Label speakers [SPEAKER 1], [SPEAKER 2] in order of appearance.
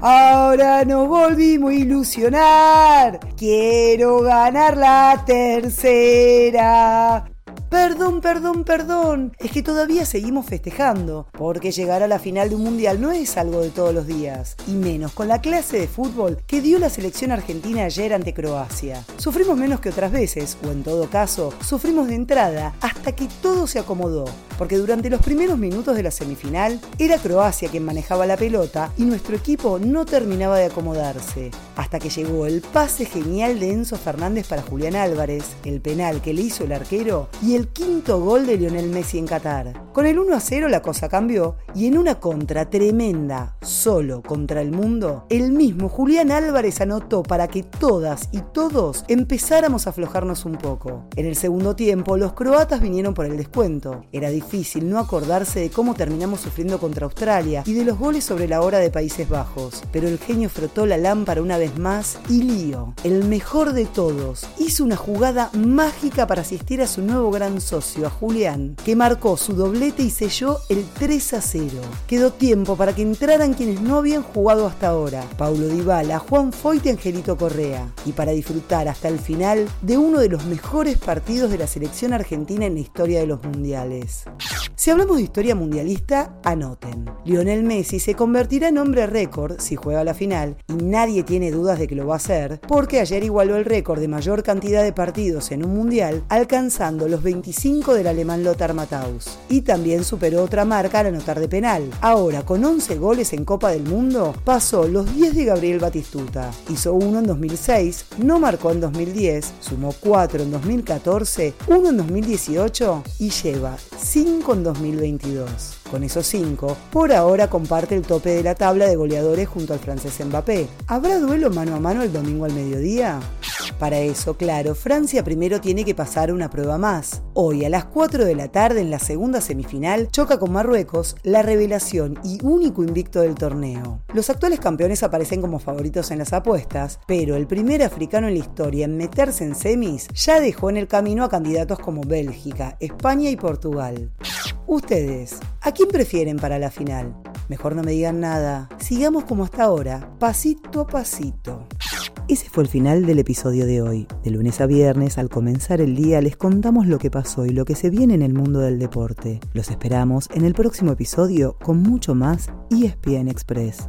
[SPEAKER 1] ahora nos volvimos a ilusionar. Quiero ganar la tercera. Perdón, perdón, perdón. Es que todavía seguimos festejando, porque llegar a la final de un mundial no es algo de todos los días, y menos con la clase de fútbol que dio la selección argentina ayer ante Croacia. Sufrimos menos que otras veces, o en todo caso, sufrimos de entrada hasta que todo se acomodó, porque durante los primeros minutos de la semifinal era Croacia quien manejaba la pelota y nuestro equipo no terminaba de acomodarse, hasta que llegó el pase genial de Enzo Fernández para Julián Álvarez, el penal que le hizo el arquero y el quinto gol de Lionel Messi en Qatar. Con el 1 a 0 la cosa cambió y en una contra tremenda, solo contra el mundo, el mismo Julián Álvarez anotó para que todas y todos empezáramos a aflojarnos un poco. En el segundo tiempo los croatas vinieron por el descuento. Era difícil no acordarse de cómo terminamos sufriendo contra Australia y de los goles sobre la hora de Países Bajos, pero el genio frotó la lámpara una vez más y Lío, el mejor de todos, hizo una jugada mágica para asistir a su nuevo gran socio, a Julián, que marcó su doblete y selló el 3 a 0. Quedó tiempo para que entraran quienes no habían jugado hasta ahora, Paulo Dybala, Juan Foyt y Angelito Correa, y para disfrutar hasta el final de uno de los mejores partidos de la selección argentina en la historia de los mundiales. Si hablamos de historia mundialista, anoten. Lionel Messi se convertirá en hombre récord si juega la final, y nadie tiene dudas de que lo va a hacer, porque ayer igualó el récord de mayor cantidad de partidos en un mundial, alcanzando los 25 del alemán Lothar Matthaus. Y también superó otra marca al anotar de penal. Ahora, con 11 goles en Copa del Mundo, pasó los 10 de Gabriel Batistuta. Hizo uno en 2006, no marcó en 2010, sumó 4 en 2014, 1 en 2018 y lleva 5 en 2022. Con esos 5, por ahora comparte el tope de la tabla de goleadores junto al francés Mbappé. ¿Habrá duelo mano a mano el domingo al mediodía? Para eso, claro, Francia primero tiene que pasar una prueba más. Hoy a las 4 de la tarde en la segunda semifinal choca con Marruecos, la revelación y único invicto del torneo. Los actuales campeones aparecen como favoritos en las apuestas, pero el primer africano en la historia en meterse en semis ya dejó en el camino a candidatos como Bélgica, España y Portugal. Ustedes, ¿a quién prefieren para la final? Mejor no me digan nada. Sigamos como hasta ahora, pasito a pasito. Ese fue el final del episodio de hoy. De lunes a viernes, al comenzar el día, les contamos lo que pasó y lo que se viene en el mundo del deporte. Los esperamos en el próximo episodio con mucho más ESPN Express.